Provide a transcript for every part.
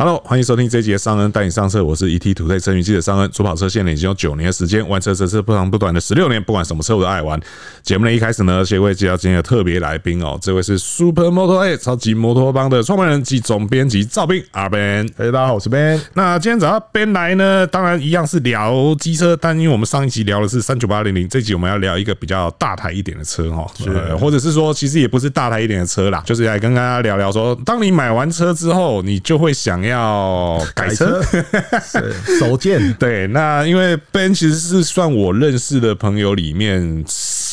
Hello，欢迎收听这一集的尚恩带你上车，我是 ETtoday 车云记者尚恩。主跑车现在已经有九年的时间，玩车车是不长不短的十六年，不管什么车我都爱玩。节目的一开始呢，先为介绍今天的特别来宾哦，这位是 Super Moto A 超级摩托帮的创办人及总编辑赵斌阿 Ben。嘿，大家好，我是 Ben。那今天找到 Ben 来呢，当然一样是聊机车，但因为我们上一集聊的是三九八零零，这集我们要聊一个比较大台一点的车哈，是，或者是说其实也不是大台一点的车啦，就是来跟大家聊聊说，当你买完车之后，你就会想要。要改车，手贱。对，那因为 Ben 其实是算我认识的朋友里面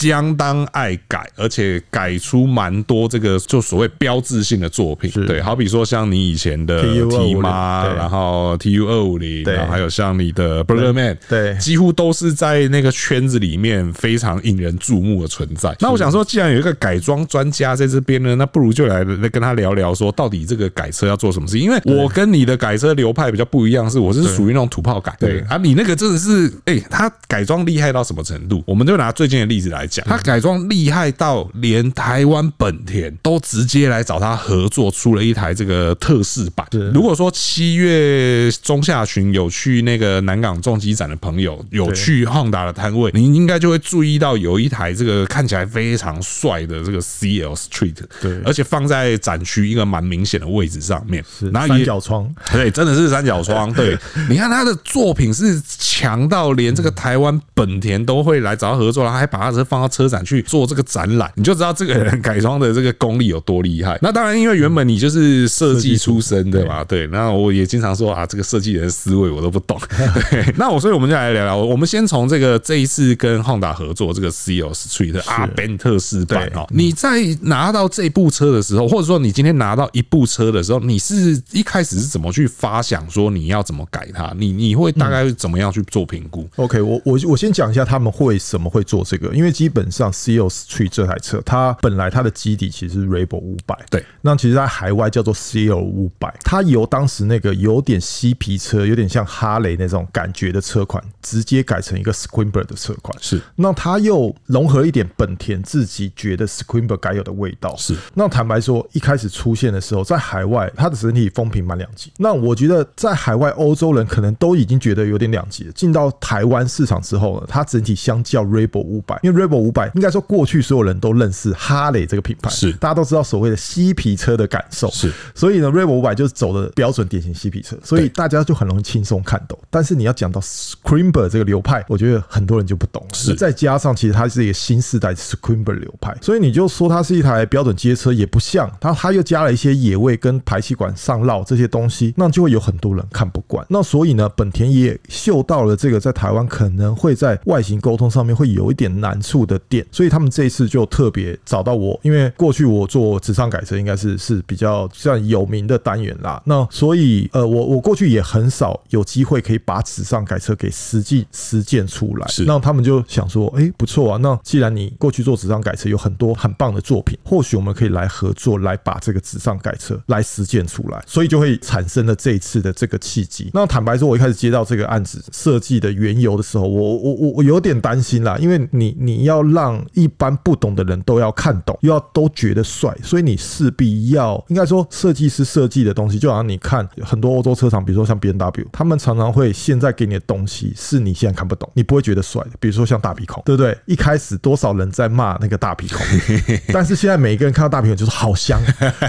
相当爱改，而且改出蛮多这个就所谓标志性的作品。对，好比说像你以前的 T 妈，然后 TU 二五零，然后还有像你的 Burgerman，对，几乎都是在那个圈子里面非常引人注目的存在。那我想说，既然有一个改装专家在这边呢，那不如就来来跟他聊聊，说到底这个改车要做什么事？因为我跟你的改车流派比较不一样，是我是属于那种土炮改，对。啊，你那个真的是，哎，他改装厉害到什么程度？我们就拿最近的例子来讲，他改装厉害到连台湾本田都直接来找他合作，出了一台这个特仕版。如果说七月中下旬有去那个南港重机展的朋友，有去 Honda 的摊位，你应该就会注意到有一台这个看起来非常帅的这个 CL Street，对，而且放在展区一个蛮明显的位置上面，然后三角窗。对，真的是三角窗。对，你看他的作品是强到连这个台湾本田都会来找他合作，然后还把他车放到车展去做这个展览，你就知道这个人改装的这个功力有多厉害。那当然，因为原本你就是设计出身的嘛，对。那我也经常说啊，这个设计人思维我都不懂。对，那我所以我们就来聊聊，我们先从这个这一次跟 Honda 合作这个 CL Street 的阿 Ben 特仕版哦，你在拿到这部车的时候，或者说你今天拿到一部车的时候，你是一开始是怎么去发想说你要怎么改它？你你会大概怎么样去做评估？OK，我我我先讲一下他们会什么会做这个，因为基本上 CL Street 这台车，它本来它的基底其实是 Rebel 五百，对，那其实在海外叫做 CL 五百，它由当时那个有点嬉皮车，有点像哈雷那种感觉的车款，直接改成一个 Screamer 的车款，是，那它又融合一点本田自己觉得 Screamer 该有的味道，是，那坦白说，一开始出现的时候，在海外它的整体风评蛮两极，那我觉得在海外欧洲人可能都已经觉得有点两极了。进到台湾市场之后呢，它整体相较 Rebel 五百，因为 Rebel 五百应该说过去所有人都认识哈雷这个品牌，是大家都知道所谓的嬉皮车的感受，是所以呢，Rebel 五百就是走的标准典型嬉皮车，所以大家就很容易轻松看懂。但是你要讲到 Screamer 这个流派，我觉得很多人就不懂了。是再加上其实它是一个新世代 Screamer 流派，所以你就说它是一台标准街车也不像，它它又加了一些野味跟排气管上绕这些东西，那就会有很多人看不惯。那所以呢，本田也嗅到了这个在台湾可能会在外形沟通上面会有一点难处的店，所以他们这一次就特别找到我，因为过去我做纸上改车应该是是比较算有名的单元啦。那所以呃，我我过去也很少有机会可以把纸上改车给实际实践出来。是，那他们就想说，哎，不错啊。那既然你过去做纸上改车有很多很棒的作品，或许我们可以来合作，来把这个纸上改车来实践出来。所以就会产生了这一次的这个契机。那坦白说，我一开始接到这个案子设计的缘由的时候，我我我我有点担心啦，因为你你要让一般不懂的人都要看懂，又要都觉得帅，所以你势必要应该说设计师设计的东西，就好像你看很多欧洲车厂，比如说像 BMW，他们常常会现在给你的东西是你现在看不懂，你不会觉得帅的，比如说像大鼻孔，对不对？一开始多少人在骂那个大鼻孔，但是现在每一个人看到大鼻孔就是好香，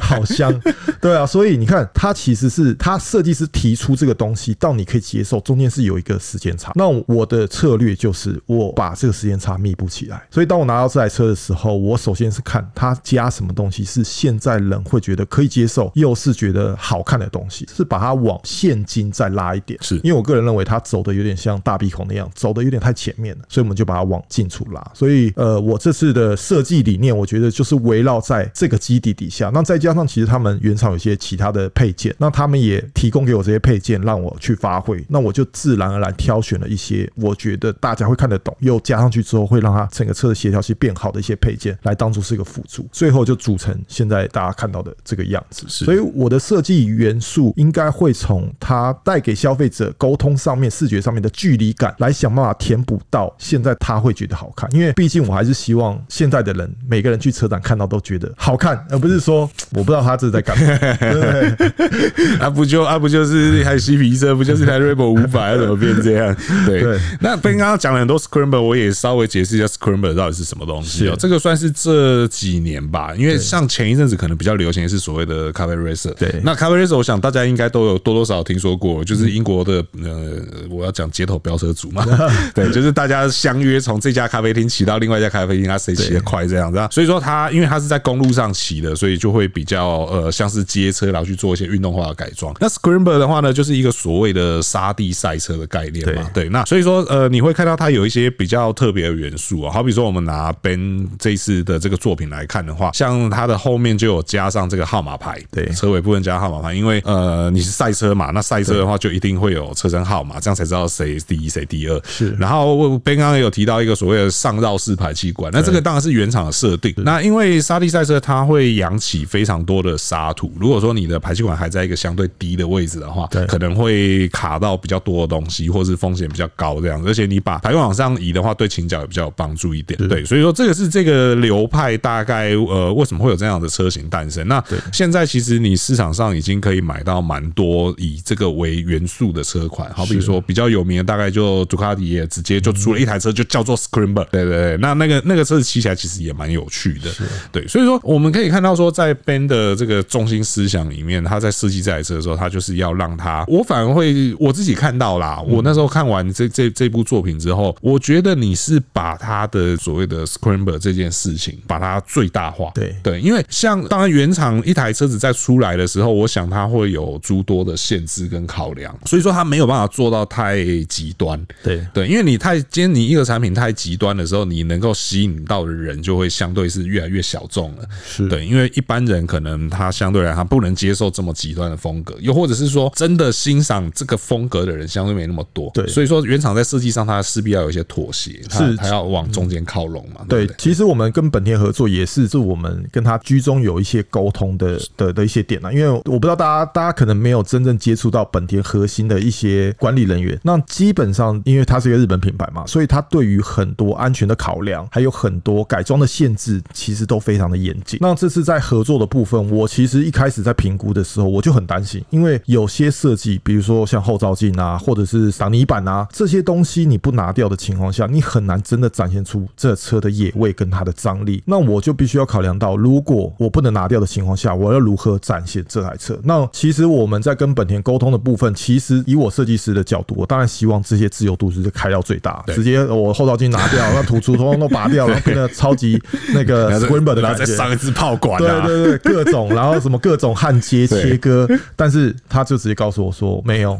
好香，对啊，所以你看，他其实是他设计师提出这个东西。到你可以接受，中间是有一个时间差。那我的策略就是我把这个时间差弥补起来。所以当我拿到这台车的时候，我首先是看它加什么东西是现在人会觉得可以接受，又是觉得好看的东西，是把它往现今再拉一点。是因为我个人认为它走的有点像大鼻孔那样，走的有点太前面了，所以我们就把它往近处拉。所以呃，我这次的设计理念，我觉得就是围绕在这个基底底下。那再加上其实他们原厂有些其他的配件，那他们也提供给我这些配件，让我。去发挥，那我就自然而然挑选了一些我觉得大家会看得懂，又加上去之后会让它整整个车的协调性变好的一些配件来当做是一个辅助，最后就组成现在大家看到的这个样子。所以我的设计元素应该会从它带给消费者沟通上面、视觉上面的距离感来想办法填补到现在他会觉得好看，因为毕竟我还是希望现在的人每个人去车展看到都觉得好看，而不是说我不知道他这是在干嘛。对 啊不就啊不就是一台嬉皮车，不就是一台 Rebel 五百，怎么变这样？对，对那 Ben 刚刚讲了很多 Scrambler，我也稍微解释一下到底是什么东西哦。这个算是这几年吧，因为像前一阵子可能比较流行的是所谓的咖啡 racer。对，那咖啡 racer，我想大家应该都有多多少少听说过，就是英国的呃，我要讲街头飙车族嘛。对，就是大家相约从这家咖啡厅骑到另外一家咖啡厅，他谁骑得快这样子。所以说他因为他是在公路上骑的，所以就会比较呃像是街车，然后去做一些运动化的改装。那 Scrambler 的话呢，就是一个所谓的沙地赛车的概念嘛。对，那所以说呃，你会看到它有一些比较特别的元素啊，好比说我们拿 Ben 这一次的这个作品来看的话，像它的后面就有加上这个号码牌，对，车尾部分加号码牌，因为呃你是赛车嘛，那赛车的话就一定会有车身号码，这样才知道谁第一谁第二。是，然后 Ben 刚刚也有提到一个所谓的上绕式排气管，那这个当然是原厂的设定。那因为沙地赛车它会扬起非常多的沙土，如果说你的排气管还在一个相对低的位置的话，可能会卡到比较多的东西，或是风险比较高这样。而且你把排气管往上移的话，对倾角也比较有帮助一点。对，所以说这个是这个流派大概呃为什么会有这样的车型诞生？那现在其实你市场上已经可以买到蛮多以这个为元素的车款，好比如说比较有名的大概就杜卡迪也直接就出了一台车就叫做 Scrambler。对对对，那那个那个车子骑起来其实也蛮有趣的。对，所以说我们可以看到说在 Ben 的这个中心思想里面，他在设计这台车的时候，他就是要让他，我反而会我自己看到啦。我那时候看完这这这部作品之后，我觉得你是把它的所谓的 Scrambler 这件事情把它最大化。对对，因为像当然原厂一台车子在出来的时候，我想它会有诸多的限制跟考量，所以说它没有办法做到太极端。对对，因为你太今天你一个产品太极端的时候，你能够吸引到的人就会相对是越来越小众了。是对，因为一般人可能他相对来他不能接受这么极端的风格，又或者是说真的欣赏这个风格的人相对没那么多。对，所以说原厂在设计上，它势必要有一些妥协，是它要往中间靠拢嘛。对，其实我们跟本田合作也是，是我们跟他居中有一些沟通的的的一些点啊。因为我不知道大家大家可能没有真正接触到本田核心的一些管理人员，那基本上因为它是一个日本品牌嘛，所以它对于很多安全的考量，还有很多改装的限制，其实都非常的严谨。那这次在合作的部分，我其实一开始在评估的时候，我就很担心，因为有些设计，比如说像后照镜啊，或者是挡泥板啊这些东西，你不拿掉的情况下，你很难真的展现出这车的野味跟它的张力。那我就必须要考量到，如果我不能拿掉的情况下，我要如何展现这台车？那其实我们在跟本田沟通的部分，其实以我设计师的角度，我当然希望这些自由度是开到最大，直接我后照镜拿掉，那突出通通都拔掉，然后变得超级那个 Scrambler 的感觉，再上一支炮管，对对对，各种，然后什么各种焊接切割，但是他就直接告诉我说，没有，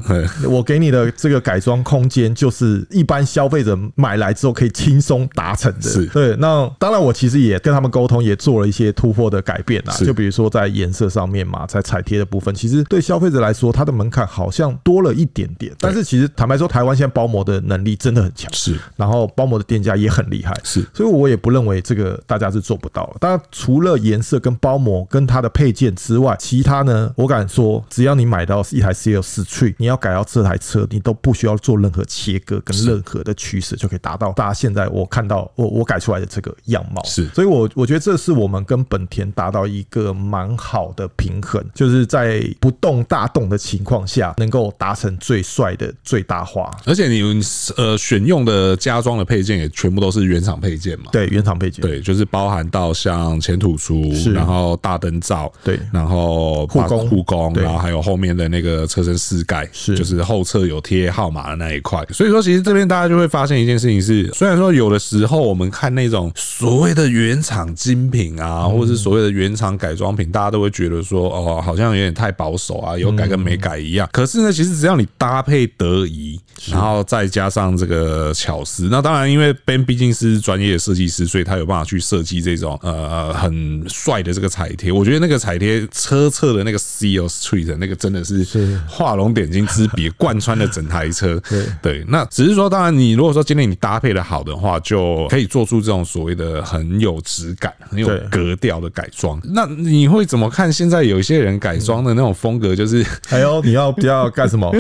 我给你的这个改装空间就是一般消费者买来之后可以轻松达成的。是对，那当然我其实也跟他们沟通，也做了一些突破的改变啊，就比如说在颜色上面嘛，在彩贴的部分，其实对消费者来说，它的门槛好像多了一点点。但是其实坦白说，台湾现在包膜的能力真的很强，是，然后包膜的店家也很厉害，是，所以我也不认为这个大家是做不到的。当然，除了颜色跟包膜跟它的配件之外，其他呢，我敢说，只要你买到一台 CL Street，你要改到这台车，你都不需要做任何切割跟任何的取舍，就可以达到大家现在我看到我我改出来的这个样貌。是，所以我我觉得这是我们跟本田达到一个蛮好的平衡，就是在不动大动的情况下，能够达成最帅的最大化。而且你们呃选用的加装的配件也全部都是原厂配件嘛？对，原厂配件。对，就是包含到像前土出，然后大灯罩，对，然后护工护工，然后还有后面的那个车身饰盖，是，就是后侧有贴号码的那一块。所以说，其实这边大家就会发现一件事情是，虽然说有的时候我们看那种所谓的原厂精品啊，或者是所谓的原厂改装品，大家都会觉得说，哦，好像有点太保守啊，有改跟没改一样。可是呢，其实只要你搭配得宜，然后再加上这个巧思，那当然，因为 Ben 毕竟是专业的设计师，所以他有办法去设计这种呃很帅的这个彩贴。我觉得那个彩贴车侧的那个 CL Street 那个真的是画龙点睛之笔，贯穿了整台车。对对，那只是说，当然你如果说今天你搭配的好的话，就后可以做出这种所谓的很有质感、很有格调的改装。那你会怎么看？现在有一些人改装的那种风格，就是 哎呦，你要不要干什么？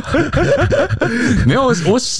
没有，我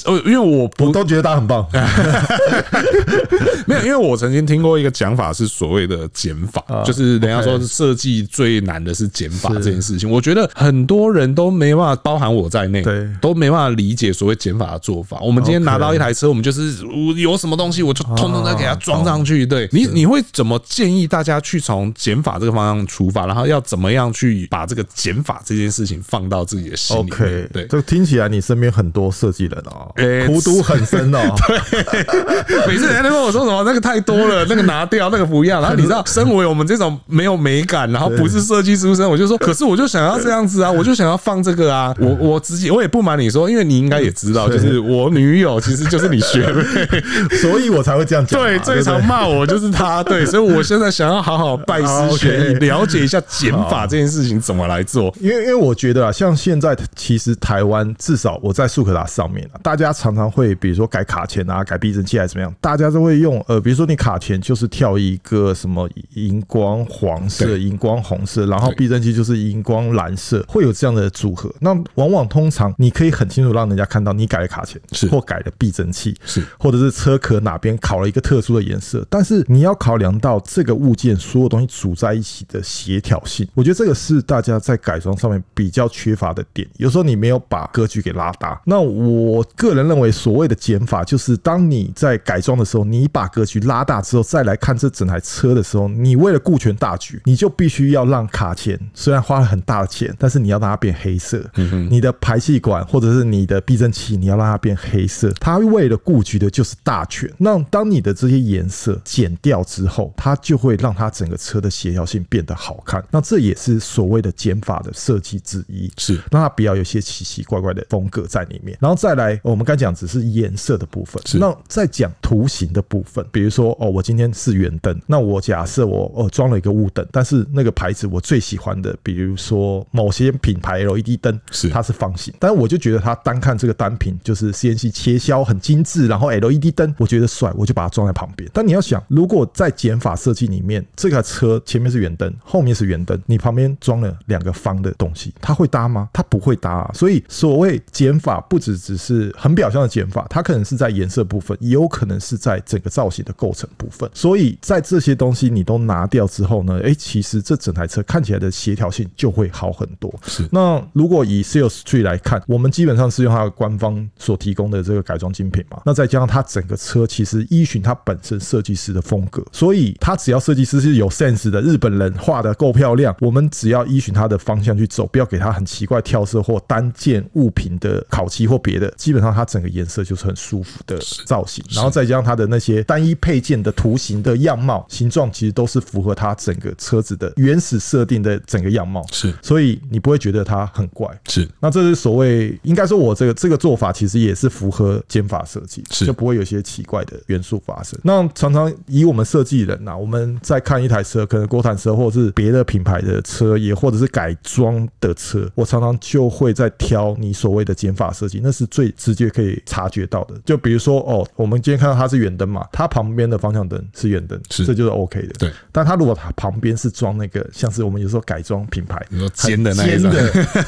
我因为我不我都觉得他很棒。没有，因为我曾经听过一个讲法，是所谓的减法，就是人家说设计最难的是减法这件事情。我觉得很多人都没办法，包含我在内，对，都没办法理解所谓减法的做法。我们今天拿到一台车，我们就是我有什么东西，我就通通再给它装上去。对你，你会怎么建议大家去从减法这个方向出发，然后要怎么样去把这个减法这件事情放到自己的心里？OK，对，这听起来你身边很多设计人哦，苦读很深哦。对，每次人家都跟我说什么那个太多了，那个拿掉，那个不要。然后你知道，身为我们这种没有美感，然后不是设计出身，我就说，可是我就想要这样子啊，我就想要放这个啊。我我自己我也不瞒你说，因为你应该也知道，就是我女友其实就是你学妹，所以我才会这样讲。对，最常骂我就是他。对，所以我现在想要好好拜师学艺，了解一下减法这件事情怎么来做。因为因为我觉得啊，像现在其实台湾至少我在速可达上面啊，大家常常会比如说改卡钳啊，改避震器还是怎么样，大家都会用呃，比如说你卡钳就是跳一个什么荧光黄色、荧光红色，然后避震器就是荧光蓝色，会有这样的组合。那往往通常你可以很清楚让人家看到你改了卡钳，是或改了避震器，是或者是车壳哪边烤了一个特殊的颜色，但是你要考量到这个物件所有东西组在一起的协调性，我觉得这个是大家在改装上面比较缺乏的点。有时候你没有把格局给拉大。那我个人认为，所谓的减法，就是当你在改装的时候，你把格局拉大之后，再来看这整台车的时候，你为了顾全大局，你就必须要让卡钳虽然花了很大的钱，但是你要让它变黑色。你的排气管或者是你的避震器，你要让它变黑色。它为了顾局的就是大权。那当你的这些颜色减掉之后，它就会让它整个车的协调性变得好看。那这也是所谓的减法的设计之一，是让它不要有些奇奇怪怪的风格在里面。然后再来，我们刚讲只是颜色的部分，是那再讲图形的部分。比如说，哦，我今天是圆灯，那我假设我哦装了一个雾灯，但是那个牌子我最喜欢的，比如说某些品牌 LED 灯，是它是方形，但是我就觉得它单看这个单品就是 CNC 切削很精致，然后 LED 灯我觉得帅，我就把它装在旁边。但你要想，如果在减法设计里面，这个车前面是圆灯，后面是圆灯，你旁边装了两个方的东西，它会搭吗？它不会搭啊。所以所谓减法，不只只是很表象的减法，它可能是在颜色部分，也有可能是在整个造型的构成部分。所以在这些东西你都拿掉之后呢，哎，其实这整台车看起来的协调性就会好很多。是。那如果以 SEALS3 来看，我们基本上是用它的官方所提供的这个改装精品嘛，那再加上它整个车其实依循它本身设计师的风格，所以它只要设计师是有 sense 的，日本人画的够漂亮，我们只要依循它的方向去走，不要给它很奇怪跳色或单件物品的烤漆或别的，基本上它整个颜色就是很舒服的造型，然后再加上它的那些单一配件的图形的样貌、形状，其实都是符合它整个车子的原始设定的整个样貌，是，所以你不会觉得它很怪，是。那这是所谓，应该说我这个这个做法其实也是符合减法设计，是，就不会有些奇怪的元素发生。那常常以我们设计人呐，我们在看一台车，可能国产车或者是别的品牌的车，也或者是改装的车，我常常就会在挑你所谓的减法设计，那是最直接可以察觉到的。就比如说，哦，我们今天看到它是远灯嘛，它旁边的方向灯是远灯，是这就是 OK 的。对，但它如果它旁边是装那个，像是我们有时候改装品牌，你说尖的那一种，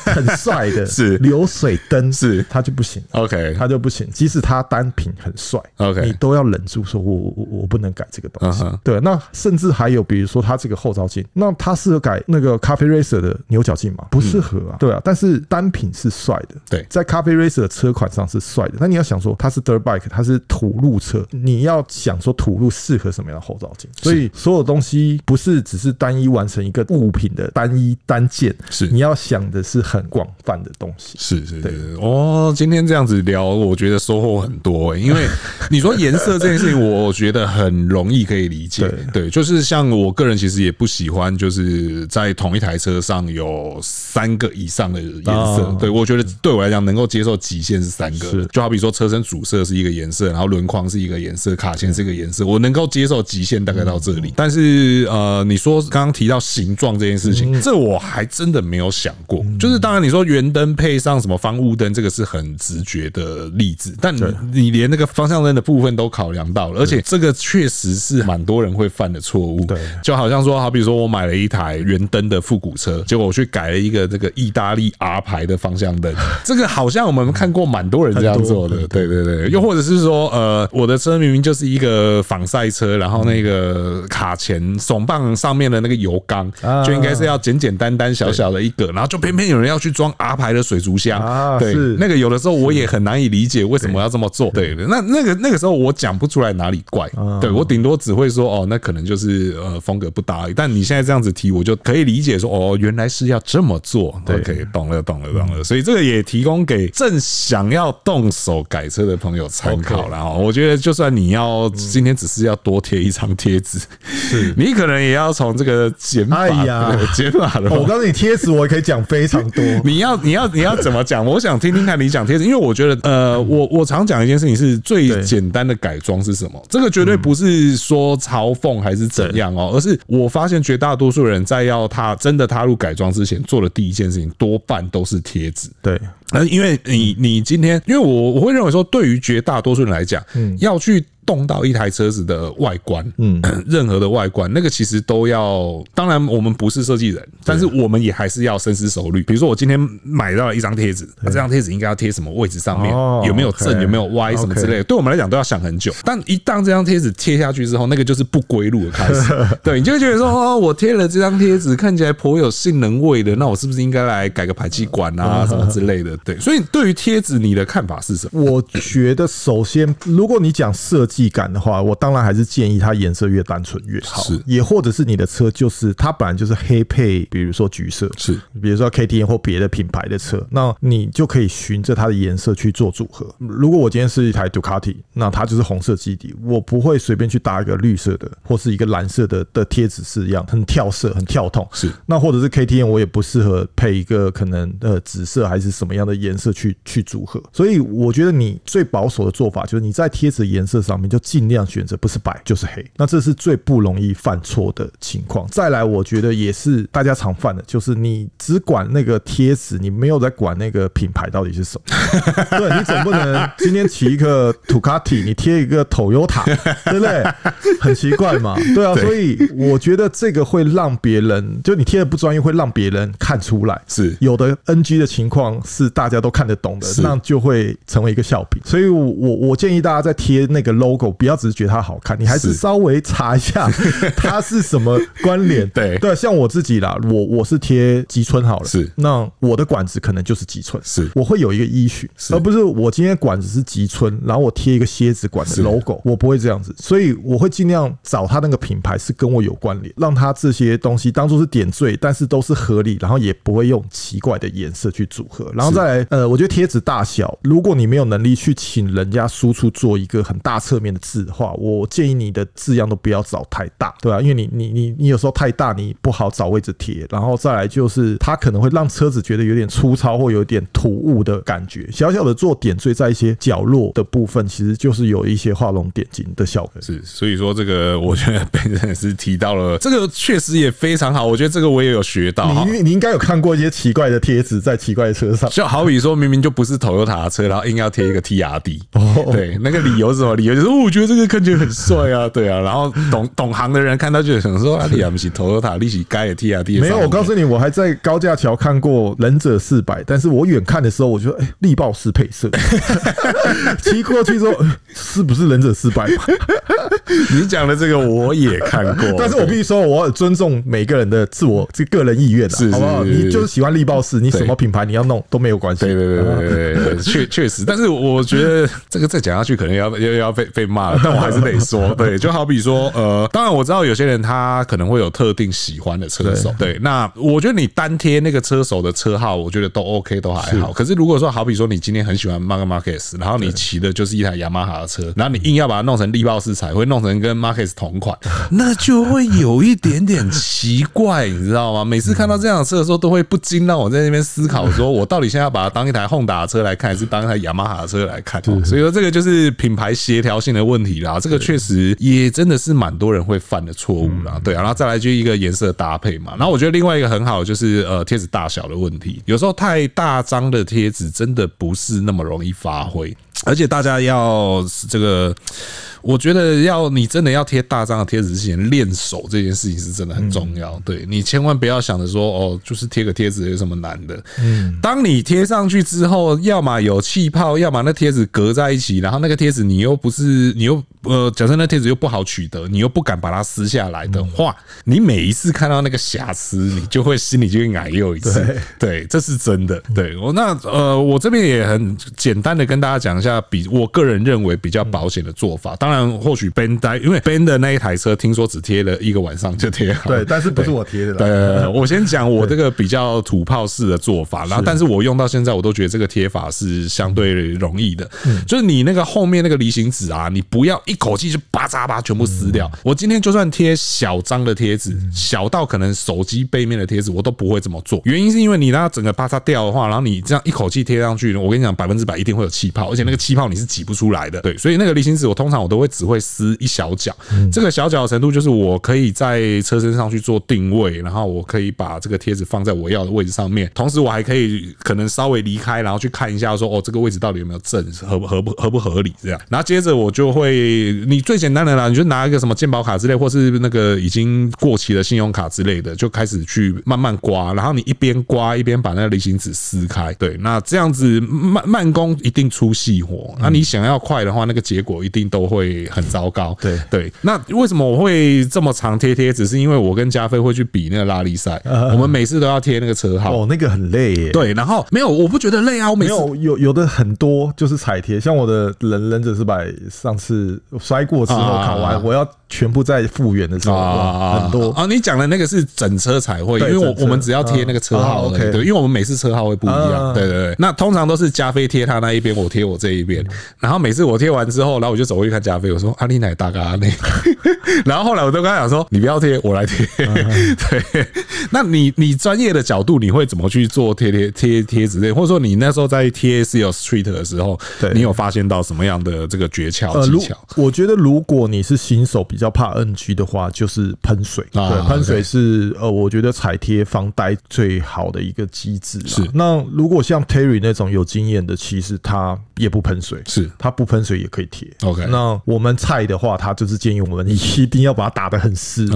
很帅的，是流水灯，是它就不行。OK，它就不行。即使它单品很帅，OK，你都要忍住说，我我我不能改这个东西。对，那甚至还有比如说它这个后照镜，那它适合改那个咖啡 racer 的牛角镜吗？不适合啊。对啊，但是单品是帅的。对，在咖啡 racer 的车款上是帅的。那你要想说它是 dirt bike，它是土路车，你要想说土路适合什么样的后照镜？所以所有东西不是只是单一完成一个物品的单一单件，是你要想的是很广泛的东西。是是对哦，今天这样子聊，我觉得收获很多。因为你说颜色这件事情，我觉得很容易可以理解。对，就是像我个人其实也不喜欢，就是在同一台车上有三个以上的颜色。对，我觉得对我来讲能够接受极限是三个，就好比说车身主色是一个颜色，然后轮框是一个颜色，卡钳是一个颜色，我能够接受极限大概到这里。但是呃，你说刚刚提到形状这件事情，这我还真的没有想过。就是当然你说圆灯配上什么方雾灯，这个是很直觉的例子，但你连那个方向灯的部分都考考量到了，而且这个确实是蛮多人会犯的错误。对，就好像说，好比说我买了一台圆灯的复古车，结果我去改了一个这个意大利 R 牌的方向灯，这个好像我们看过蛮多人这样做的。对对对，又或者是说，呃，我的车明明就是一个仿赛车，然后那个卡钳耸棒上面的那个油缸就应该是要简简单单小小的一个，然后就偏偏有人要去装 R 牌的水族箱。对，那个有的时候我也很难以理解为什么要这么做。对。的，那那个那个时候我讲不出来哪里怪，对我顶多只会说哦，那可能就是呃风格不搭。但你现在这样子提，我就可以理解说哦，原来是要这么做。OK，懂了，懂了，懂了。所以这个也提供给正想要动手改车的朋友参考了。我觉得就算你要今天只是要多贴一张贴纸，是 你可能也要从这个减法，哎呀，减法的。我告诉你，贴纸我也可以讲非常多。你要你要你要怎么讲？我想听听看你讲贴纸，因为我觉得呃，我我常讲一件事情是最简单的改装是什么？这个绝对不是说嘲讽还是怎样哦，而是我发现绝大多数人在要他真的踏入改装之前做的第一件事情，多半都是贴纸。对，呃，因为你你今天，因为我我会认为说，对于绝大多数人来讲，嗯，要去。动到一台车子的外观，嗯，任何的外观，那个其实都要。当然，我们不是设计人，但是我们也还是要深思熟虑。比如说，我今天买到了一张贴纸，那这张贴纸应该要贴什么位置上面？有没有正？有没有歪？什么之类的？对我们来讲，都要想很久。但一旦这张贴纸贴下去之后，那个就是不归路的开始。对，你就会觉得说，哦，我贴了这张贴纸，看起来颇有性能味的，那我是不是应该来改个排气管啊，什么之类的？对。所以，对于贴纸，你的看法是什么？我觉得，首先，如果你讲设计。质感的话，我当然还是建议它颜色越单纯越好。是，也或者是你的车就是它本来就是黑配，比如说橘色，是，比如说 KTM 或别的品牌的车，那你就可以循着它的颜色去做组合。如果我今天是一台杜卡迪，那它就是红色基底，我不会随便去搭一个绿色的或是一个蓝色的的贴纸是一样，很跳色，很跳痛。是，那或者是 KTM，我也不适合配一个可能呃紫色还是什么样的颜色去去组合。所以我觉得你最保守的做法就是你在贴纸颜色上面。就尽量选择不是白就是黑，那这是最不容易犯错的情况。再来，我觉得也是大家常犯的，就是你只管那个贴纸，你没有在管那个品牌到底是什么。对，你总不能今天骑一个土卡迪，你贴一个 Toyota，对不对？很奇怪嘛。对啊，所以我觉得这个会让别人，就你贴的不专业，会让别人看出来。是有的 NG 的情况是大家都看得懂的，那就会成为一个笑柄。所以我我建议大家在贴那个 logo。不要只是觉得它好看，你还是稍微查一下 它是什么关联。对。对，像我自己啦，我我是贴吉村好了，是。那我的管子可能就是吉村，是。我会有一个依循，而不是我今天管子是吉村，然后我贴一个蝎子管的 logo，我不会这样子，所以我会尽量找它那个品牌是跟我有关联，让它这些东西当做是点缀，但是都是合理，然后也不会用奇怪的颜色去组合，然后再来呃，我觉得贴纸大小，如果你没有能力去请人家输出做一个很大侧面。的字的话，我建议你的字样都不要找太大，对啊，因为你你你你有时候太大，你不好找位置贴。然后再来就是，它可能会让车子觉得有点粗糙或有点突兀的感觉。小小的做点缀在一些角落的部分，其实就是有一些画龙点睛的效果。是，所以说这个我觉得本身也是提到了，这个确实也非常好。我觉得这个我也有学到。你你应该有看过一些奇怪的贴纸在奇怪的车上，就好比说明明就不是 Toyota 的车，然后硬要贴一个 TRD。哦，对，那个理由是什么？理由就是。我觉得这个看起来很帅啊，对啊，然后懂懂行的人看到就想说：“阿里亚不是头头塔利息该也 T 啊 T。”没有，我告诉你，我还在高架桥看过忍者四百，但是我远看的时候，我觉得哎，力豹式配色，骑过去之后，是不是忍者四百？你讲的这个我也看过，但是我必须说，我尊重每个人的自我这个人意愿的，好不好？你就是喜欢力豹式，你什么品牌你要弄都没有关系。对对对对对，确确实，但是我觉得这个再讲下去，可能要要要被被。骂了，但我还是得说，对，就好比说，呃，当然我知道有些人他可能会有特定喜欢的车手，对，那我觉得你单贴那个车手的车号，我觉得都 OK，都还好。可是如果说好比说你今天很喜欢 m a r k Marquez，然后你骑的就是一台雅马哈的车，然后你硬要把它弄成力豹式彩绘，弄成跟 Marquez 同款，那就会有一点点奇怪，你知道吗？每次看到这样的车的时候，都会不禁让我在那边思考，说我到底现在要把它当一台 Honda 的车来看，还是当一台雅马哈的车来看？所以说这个就是品牌协调性的。的问题啦，这个确实也真的是蛮多人会犯的错误啦，对啊，然后再来就一个颜色搭配嘛，然后我觉得另外一个很好就是呃贴纸大小的问题，有时候太大张的贴纸真的不是那么容易发挥。而且大家要这个。我觉得要你真的要贴大张的贴纸之前，练手这件事情是真的很重要。对，你千万不要想着说哦，就是贴个贴纸有什么难的。嗯，当你贴上去之后，要么有气泡，要么那贴纸隔在一起，然后那个贴纸你又不是你又呃，假设那贴纸又不好取得，你又不敢把它撕下来的话，你每一次看到那个瑕疵，你就会心里就会矮又一次。对，这是真的。对我那呃，我这边也很简单的跟大家讲一下，比我个人认为比较保险的做法。当当然，或许 Ben 带，因为 Ben 的那一台车听说只贴了一个晚上就贴好。对，但是不是我贴的。对，我先讲我这个比较土炮式的做法，然后，但是我用到现在，我都觉得这个贴法是相对容易的。就是你那个后面那个离型纸啊，你不要一口气就巴扎巴全部撕掉。我今天就算贴小张的贴纸，小到可能手机背面的贴纸，我都不会这么做。原因是因为你那整个巴扎掉的话，然后你这样一口气贴上去，我跟你讲，百分之百一定会有气泡，而且那个气泡你是挤不出来的。对，所以那个离心纸我通常我都。会只会撕一小角，这个小角的程度就是我可以在车身上去做定位，然后我可以把这个贴纸放在我要的位置上面，同时我还可以可能稍微离开，然后去看一下说哦，这个位置到底有没有正，合不合不合不合理这样。然后接着我就会，你最简单的啦，你就拿一个什么鉴宝卡之类，或是那个已经过期的信用卡之类的，就开始去慢慢刮，然后你一边刮一边把那个离心纸撕开。对，那这样子慢慢工一定出细活。那你想要快的话，那个结果一定都会。很糟糕，对对。那为什么我会这么常贴贴？只是因为我跟加菲会去比那个拉力赛，我们每次都要贴那个车号。哦，那个很累耶。对，然后没有，我不觉得累啊。我没有有有的很多就是彩贴，像我的人忍者四百，上次摔过之后考完，我要全部再复原的时候，很多啊。你讲的那个是整车彩绘，因为我我们只要贴那个车号，对，因为我们每次车号会不一样。对对对。那通常都是加菲贴他那一边，我贴我这一边。然后每次我贴完之后，然后我就走过去看加菲。我说阿丽奶大哥阿内，然后后来我都跟他讲说，你不要贴，我来贴。对，那你你专业的角度，你会怎么去做贴贴贴贴纸类？或者说你那时候在贴 CL Street 的时候，你有发现到什么样的这个诀窍技巧？我觉得如果你是新手，比较怕 NG 的话，就是喷水。对，喷水是呃，我觉得彩贴防呆最好的一个机制。是。那如果像 Terry 那种有经验的，其实他也不喷水，是它不喷水也可以贴。OK，那。我们菜的话，它就是建议我们一定要把它打得很湿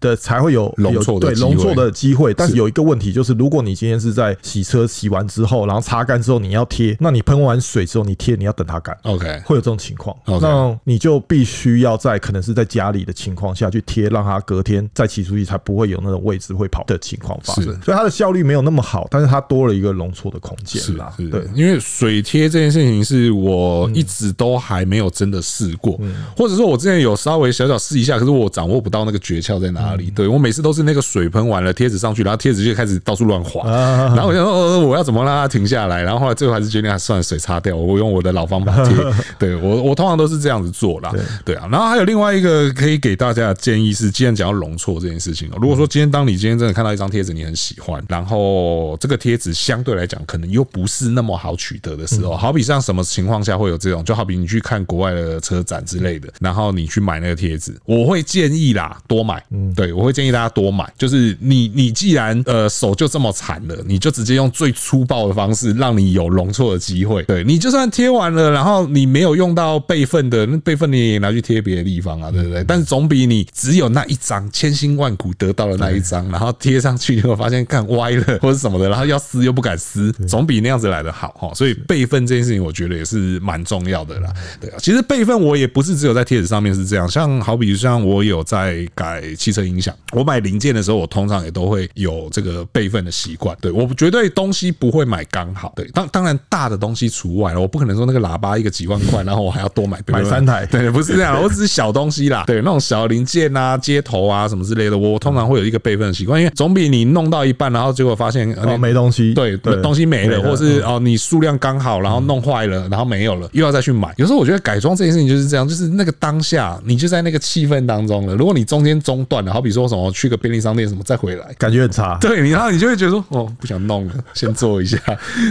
的，才会有容错对容错的机会。但是有一个问题，就是如果你今天是在洗车洗完之后，然后擦干之后你要贴，那你喷完水之后你贴，你要等它干。OK，会有这种情况。那你就必须要在可能是在家里的情况下去贴，让它隔天再骑出去才不会有那种位置会跑的情况发生。所以它的效率没有那么好，但是它多了一个容错的空间啦。对，因为水贴这件事情是我一直都还没有真的试过。或者说，我之前有稍微小小试一下，可是我掌握不到那个诀窍在哪里。对，我每次都是那个水喷完了，贴纸上去，然后贴纸就开始到处乱滑。然后我想说，呃，我要怎么让它停下来？然后后来最后还是决定，算了，水擦掉，我用我的老方法贴。对我，我通常都是这样子做啦。对啊。然后还有另外一个可以给大家的建议是，既然讲到容错这件事情，如果说今天当你今天真的看到一张贴纸你很喜欢，然后这个贴纸相对来讲可能又不是那么好取得的时候，好比像什么情况下会有这种？就好比你去看国外的车展之类的。然后你去买那个贴纸，我会建议啦，多买。嗯，对，我会建议大家多买。就是你，你既然呃手就这么残了，你就直接用最粗暴的方式，让你有容错的机会。对，你就算贴完了，然后你没有用到备份的，那备份你也拿去贴别的地方啊，对不对？但是总比你只有那一张千辛万苦得到的那一张，然后贴上去以后发现看歪了或者什么的，然后要撕又不敢撕，总比那样子来的好哈。所以备份这件事情，我觉得也是蛮重要的啦。对啊，其实备份我也不是只有在。在贴纸上面是这样，像好比像我有在改汽车音响，我买零件的时候，我通常也都会有这个备份的习惯。对，我绝对东西不会买刚好，对，当当然大的东西除外了，我不可能说那个喇叭一个几万块，然后我还要多买买三台，对，不是这样，我只是小东西啦，对，那种小零件啊、接头啊什么之类的，我通常会有一个备份的习惯，因为总比你弄到一半，然后结果发现哦没东西，对，东西没了，或是哦你数量刚好，然后弄坏了，然后没有了，又要再去买。有时候我觉得改装这件事情就是这样，就是那个。当下你就在那个气氛当中了。如果你中间中断了，好比说什么去个便利商店什么再回来，感觉很差。对，你然后你就会觉得说，哦，不想弄了，先做一下，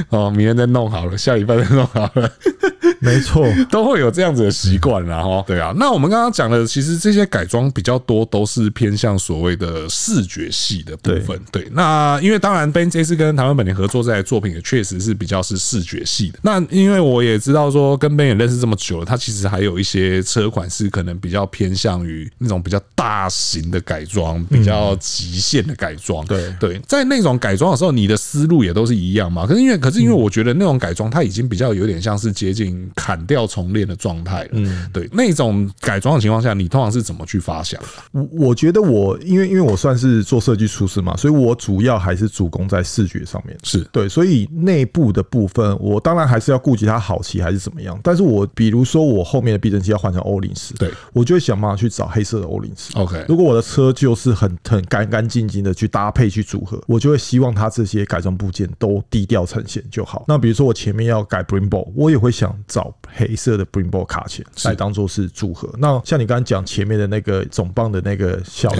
哦，明天再弄好了，下礼拜再弄好了。没错，都会有这样子的习惯，然后对啊。那我们刚刚讲的，其实这些改装比较多都是偏向所谓的视觉系的部分。对，那因为当然 Ben 这次跟台湾本田合作这台作品也确实是比较是视觉系的。那因为我也知道说跟 Ben 也认识这么久了，他其实还有一些车款是可能比较偏向于那种比较大型的改装，比较极限的改装。对对，在那种改装的时候，你的思路也都是一样嘛。可是因为，可是因为我觉得那种改装它已经比较有点像是接近砍掉重练的状态了。嗯，对，那种改装的情况下，你通常是怎么去发想的？我我觉得我因为因为我算是做设计出身嘛，所以我主要还是主攻在视觉上面。是对，所以内部的部分，我当然还是要顾及它好骑还是怎么样。但是我比如说我后面的避震器要换成欧林斯，对我就会想办法去找黑色的欧林斯。OK，如果我的车就是很很干干净净的去搭配去组合，我就会希望它这些改装部件都低调呈现就好。那比如说我前面要改 Brembo，我也会想找黑色的 Brembo 卡钳来当做是组合。那像你刚刚讲前面的那个总棒的那个小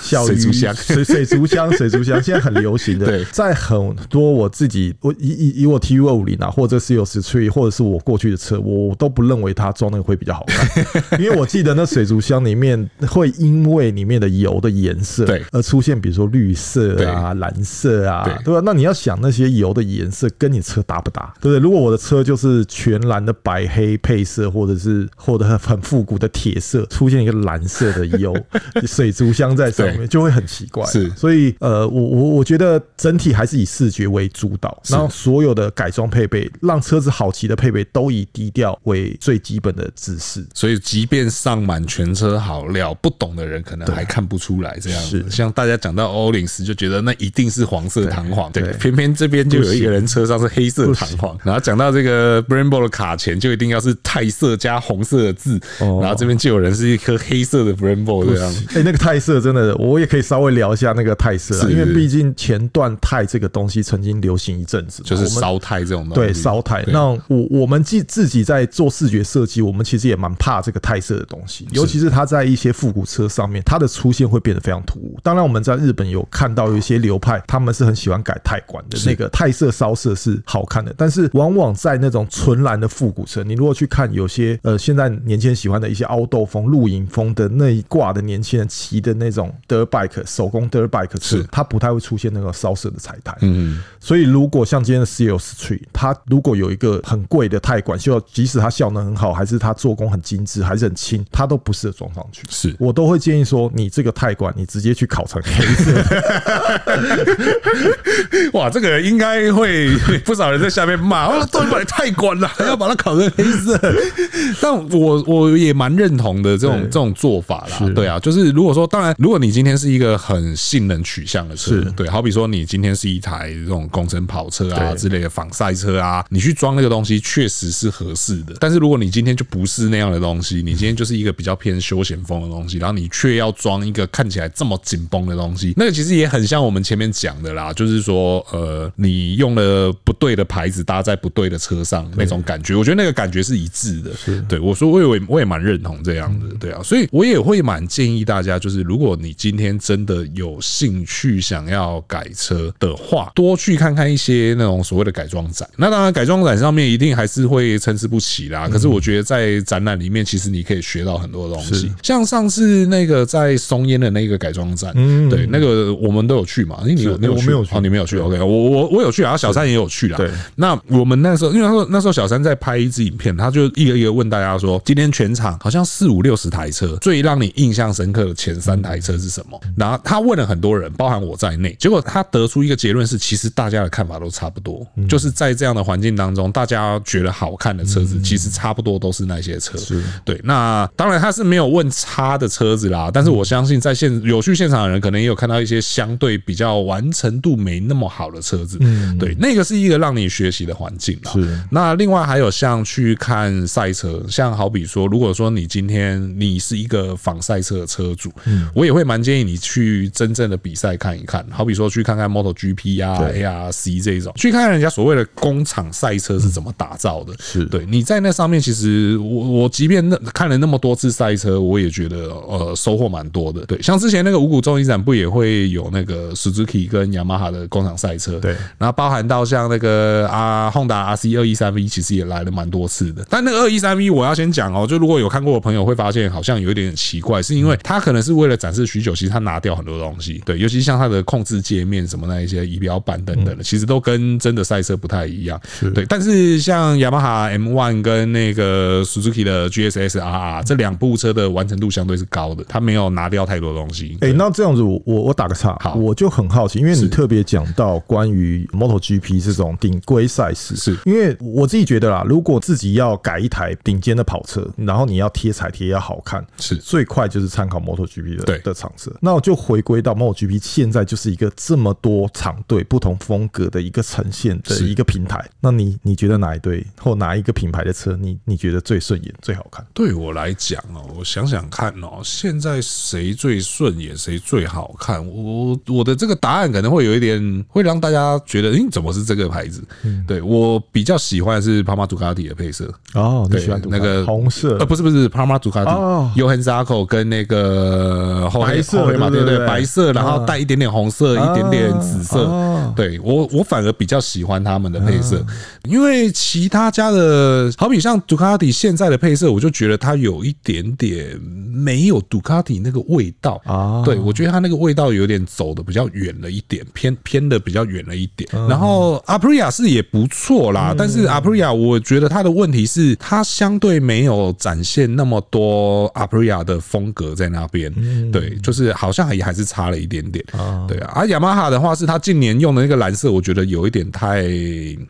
小 水族箱，水水族箱，水族箱现在很流行的，在很多我自己我以以以我 T U 二五零啊，或者是有 Street，或者是我过去的车，我都不认为它装那个会比较好看，因为我记得那水族箱里面会因为里面的油的颜色对。而出现，比如说绿色啊、蓝色啊，对。吧？那你要想那些油的颜色跟你车搭不搭，对不对？如果我的车就是全蓝的白黑配色，或者是或者很复古的铁色，出现一个蓝色的油 水族箱在上面，就会很奇怪。是，所以呃，我我我觉得整体还是以视觉为主导，然后所有的改装配备，让车子好骑的配备都以低调为最基本的姿势。所以，即便上满全车好料，不懂的人可能还看不出来这样子。像大家讲到欧林斯，就觉得那一定是黄色弹簧，对，偏偏这边就有一个人车上是黑色弹簧。然后讲到这个 Brembo 的卡钳，就一定要是钛色加红色的字。然后这边就有人是一颗黑色的 Brembo 这样。哎，那个钛色真的，我也可以稍微聊一下那个钛色，因为毕竟前段钛这个东西曾经流行一阵子，就是烧钛这种东西。对，烧钛。那我我们自自己在做视觉设计，我们其实也蛮怕这个泰色的东西，尤其是它在一些复古车上面，它的出现会变得非常突兀。当然，我们在日本有看到有一些流派，他们是很喜欢改泰管的，那个泰色烧色是好看的。但是，往往在那种纯蓝的复古车，你如果去看有些呃，现在年轻人喜欢的一些凹豆风、露营风的那一挂的年轻人骑的那种 dirt bike 手工 dirt bike 车，它不太会出现那个烧色的彩带。嗯，所以如果像今天的 CL Street，它如果有一个很贵的钛管，就即使它效能很好，还是它做工很精致，还是很轻，它都不适合装上去。是我都会建议说，你这个钛管，你直接去烤成黑色。哇，这个应该会不少人在下面骂，我终于把钛管了，还要把它烤成黑色。但我我也蛮认同的这种这种做法啦。对啊，就是如果说，当然，如果你今天是一个很性能取向的车，对，好比说你今天是一台这种工程跑车啊之类的仿赛车啊，你去装那个东西确实是合适的。但是如果你今天就不是那样的东西，你今天就是一个比较偏休闲风的东西，然后你却要装一个看起来这么紧绷的东西，那个其实也很像我们前面讲的啦，就是说，呃，你用了不对的牌子搭在不对的车上那种感觉，我觉得那个感觉是一致的。对，我说我也我也蛮认同这样的，对啊，所以我也会蛮建议大家，就是如果你今天真的有兴趣想要改车的话，多去看看一些那种所谓的改装展。那当然，改装展上面一定还是会参差不齐啦。可是我觉得在展览里面，其实你可以学到很多东西。像上次那个在松烟的那个改装站，对，那个我们都有去嘛？你有？你有去？哦，你没有去？OK，我我我有去啊，然后小三也有去啦。对，那我们那时候，因为那时候那时候小三在拍一支影片，他就一个一个问大家说，今天全场好像四五六十台车，最让你印象深刻的前三台车是什么？然后他问了很多人，包含我在内，结果他得出一个结论是，其实大家的看法都差不多，就是在这样的环境当中，大家觉得好看的车子，其实差不多都是那些车。对，那当然他是没有问差的车子啦，但是我相信在现有去现场的人，可能也有看到一些相对比较完成度没那么好的车子。嗯对，那个是一个让你学习的环境啦。是。那另外还有像去看赛车，像好比说，如果说你今天你是一个仿赛车的车主，我也会蛮建议你去真正的比赛看一看，好比说去看看 MotoGP 啊、ARC 这一种，去看看人家所谓的工厂赛车是怎么打造的。是对，你在那上面，其实我我即便那看了那么多次赛车，我也觉得呃收获蛮多的。对，像之前那个五谷重机展不也会有那个 Suzuki 跟雅马哈的工厂赛车？对，然后包含到像那个啊 Honda RC 二一三 V，其实也来了蛮多次的。但那个二一三 V，我要先讲哦，就如果有看过的朋友会发现，好像有一点点奇怪，是因为它可能是为了展示许久，其实它拿掉很多东西。对，尤其像它的控制界面什么那一些仪表板等等的，其实都跟真的赛车不太一样。对，但是像像雅马哈 M One 跟那个 Suzuki 的 GSS RR 这两部车的完成度相对是高的，它没有拿掉太多东西。哎，那这样子我我我打个岔，好，我就很好奇，因为你特别讲到关于 MotoGP 这种顶规赛事，是。因为我自己觉得啦，如果自己要改一台顶尖的跑车，然后你要贴彩贴要好看，是。最快就是参考 MotoGP 的的场车。那我就回归到 MotoGP，现在就是一个这么多场队不同风格的一个呈现的一个平台。那你你觉得哪一队或哪一个品牌的车，你你觉得最顺眼、最好看？对我来讲哦，我想想看哦，现在谁最顺眼、谁最好看？我我的这个答案可能会有一点会让大家觉得，诶，怎么是这个牌子？嗯，对我比较喜欢的是帕玛杜卡迪的配色哦，你喜欢那个红色？呃，不是不是帕玛杜卡迪哦，Johann Zarco 跟那个白色嘛，对对对，白色，然后带一点点红色，一点点紫色。对我我反而比较喜欢他们的配色，因为其他家的好比像杜卡迪现在的配色，我就觉得它有一点点没有杜卡迪那个味道啊。对我觉得它那个味道有点走的比较远了一点，偏偏的比较远了一点。然后阿普利亚是也不错啦，但是阿普利亚我觉得它的问题是它相对没有展现那么多阿普利亚的风格在那边。对，就是好像也还是差了一点点。对啊，而雅马哈的话是它近年用的那个蓝色，我觉得有一点太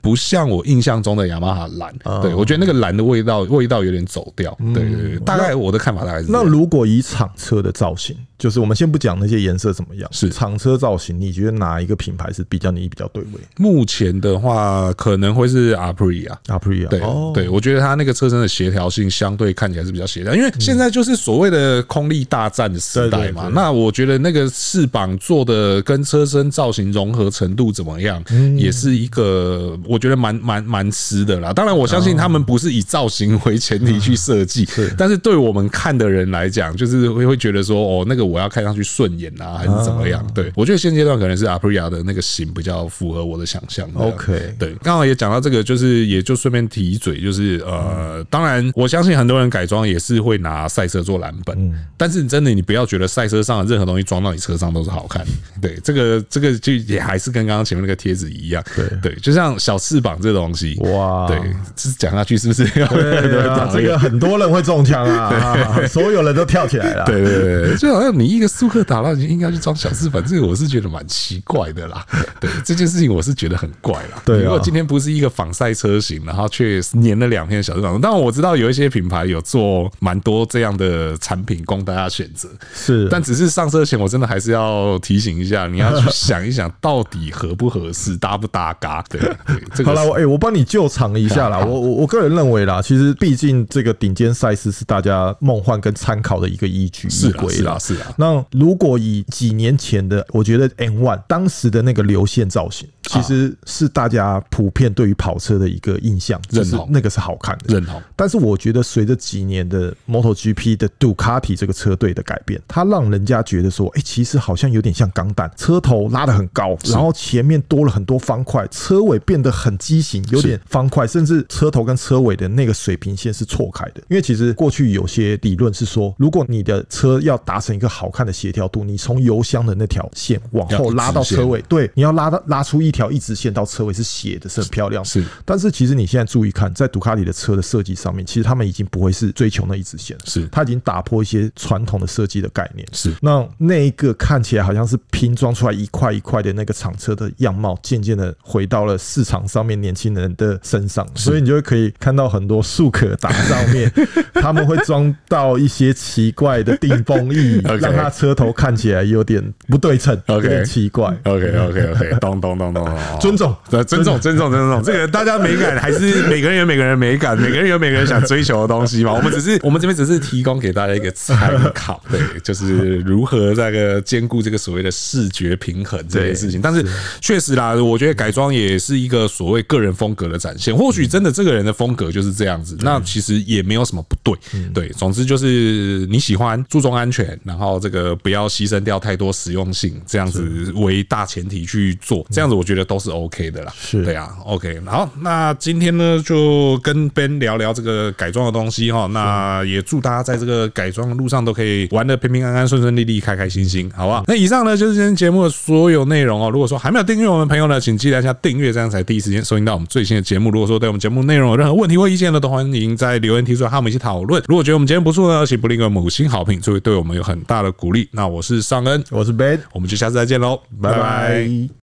不像我印象中的雅马哈蓝。对我觉得那个蓝的味道味道有点走掉。对对对，大概我的看法大概是。那如果以厂车的造型，就是我们先不讲那些颜色怎么样，是厂车造型，你觉得哪一个品牌是比较你比较对位？目前的话，可能会是 Aprilia，Aprilia。对对，我觉得它那个车身的协调性相对看起来是比较协调，因为现在就是所谓的空力大战的时代嘛。那我觉得那个翅膀做的跟车身造型融合程度怎么样，也是一个我觉得蛮蛮蛮吃的啦。当然，我相信他们不是以造型为前提去设计，但是对我们看的人来讲，就是会会觉得说，哦，那个。我要看上去顺眼啊，还是怎么样？对，我觉得现阶段可能是 Aprilia 的那个型比较符合我的想象。OK，对，刚好也讲到这个，就是也就顺便提一嘴，就是呃，当然我相信很多人改装也是会拿赛车做蓝本，但是真的你不要觉得赛车上的任何东西装到你车上都是好看。对，这个这个就也还是跟刚刚前面那个贴纸一样。对对，就像小翅膀这个东西，哇，对，是讲下去是不是？对 对对，这个很多人会中枪啊，所有人都跳起来了。对对对，就好像。你一个舒克达，那你应该去装小翅膀，这个我是觉得蛮奇怪的啦。对这件事情，我是觉得很怪啦。对，如果今天不是一个仿赛车型，然后却粘了两片小翅膀，当然我知道有一些品牌有做蛮多这样的产品供大家选择。是，但只是上车前，我真的还是要提醒一下，你要去想一想，到底合不合适，搭不搭嘎。对，这个好了，我哎，我帮你救场一下啦。我我我个人认为啦，其实毕竟这个顶尖赛事是大家梦幻跟参考的一个依据依归啦，是啊。那如果以几年前的，我觉得 N One 当时的那个流线造型，其实是大家普遍对于跑车的一个印象，认同。那个是好看的，认同。但是我觉得随着几年的 MotoGP 的杜卡迪这个车队的改变，它让人家觉得说，哎，其实好像有点像钢弹，车头拉得很高，然后前面多了很多方块，车尾变得很畸形，有点方块，甚至车头跟车尾的那个水平线是错开的。因为其实过去有些理论是说，如果你的车要达成一个好看的协调度，你从油箱的那条线往后拉到车尾，对，你要拉到拉出一条一直线到车尾是斜的，是很漂亮。是，但是其实你现在注意看，在杜卡迪的车的设计上面，其实他们已经不会是追求那一直线，是，他已经打破一些传统的设计的概念。是，那那一个看起来好像是拼装出来一块一块的那个厂车的样貌，渐渐的回到了市场上面年轻人的身上，所以你就会可以看到很多速可达上面，他们会装到一些奇怪的定风翼，让它车头看起来有点不对称，有点奇怪。OK OK OK，咚咚咚咚咚，尊重，对尊重，尊重，尊重。这个大家美感还是每个人有每个人美感，每个人有每个人想追求的东西嘛。我们只是我们这边只是提供给大家一个参考，对，就是如何那个兼顾这个所谓的视觉平衡这件事情。但是确实啦，我觉得改装也是一个所谓个人风格的展现。或许真的这个人的风格就是这样子，那其实也没有什么不对。对，总之就是你喜欢注重安全，然后这个不要牺牲掉太多实用性，这样子为大前提去做，这样子我觉得都是 OK 的啦。是对啊，OK。好，那今天呢就跟 Ben 聊聊这个改装的东西哈。那也祝大家在这个改装的路上都可以玩的平平安安、顺顺利利、开开心心，好不好？那以上呢就是今天节目的所有内容哦。如果说还没有订阅我们朋友呢，请记得一下订阅，这样才第一时间收听到我们最新的节目。如果说对我们节目内容有任何问题或意见呢，都欢迎在留言提出来，和我们一起讨论。如果觉得我们节目不错呢，请不吝给五星好评，就会对我们有很大的鼓励。那我是尚恩，我是 Ben，我们就下次再见喽，拜拜。